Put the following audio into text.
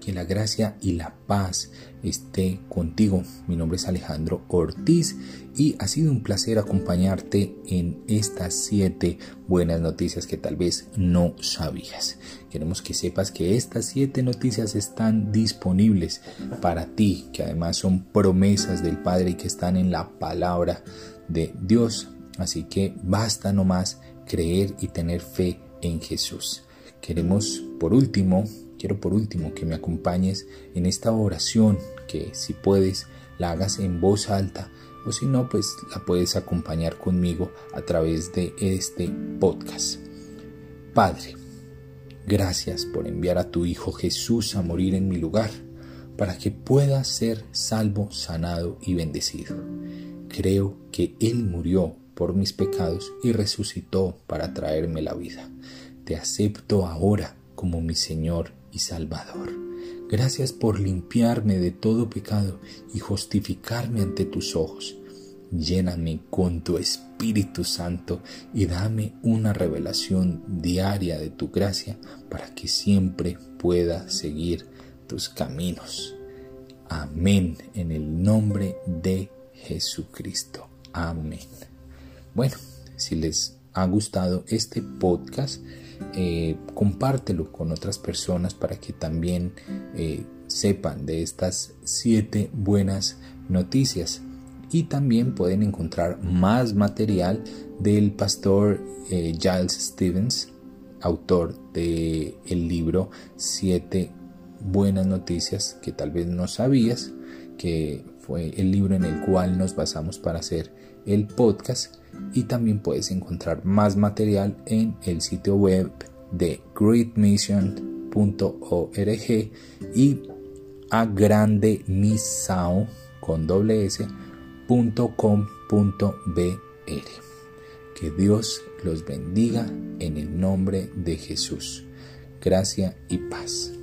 que la gracia y la paz esté contigo. Mi nombre es Alejandro Ortiz y ha sido un placer acompañarte en estas siete buenas noticias que tal vez no sabías. Queremos que sepas que estas siete noticias están disponibles para ti, que además son promesas del Padre y que están en la palabra de Dios. Así que basta nomás creer y tener fe en Jesús. Queremos por último quiero por último que me acompañes en esta oración que si puedes la hagas en voz alta o si no pues la puedes acompañar conmigo a través de este podcast. Padre, gracias por enviar a tu Hijo Jesús a morir en mi lugar para que pueda ser salvo, sanado y bendecido. Creo que Él murió por mis pecados y resucitó para traerme la vida. Te acepto ahora como mi Señor y Salvador. Gracias por limpiarme de todo pecado y justificarme ante tus ojos. Lléname con tu Espíritu Santo y dame una revelación diaria de tu gracia para que siempre pueda seguir tus caminos. Amén en el nombre de Jesucristo. Amén. Bueno, si les ha gustado este podcast, eh, compártelo con otras personas para que también eh, sepan de estas siete buenas noticias. Y también pueden encontrar más material del pastor eh, Giles Stevens, autor del el libro Siete buenas noticias que tal vez no sabías, que fue el libro en el cual nos basamos para hacer el podcast y también puedes encontrar más material en el sitio web de greatmission.org y a grande con doble s Que Dios los bendiga en el nombre de Jesús. Gracia y paz.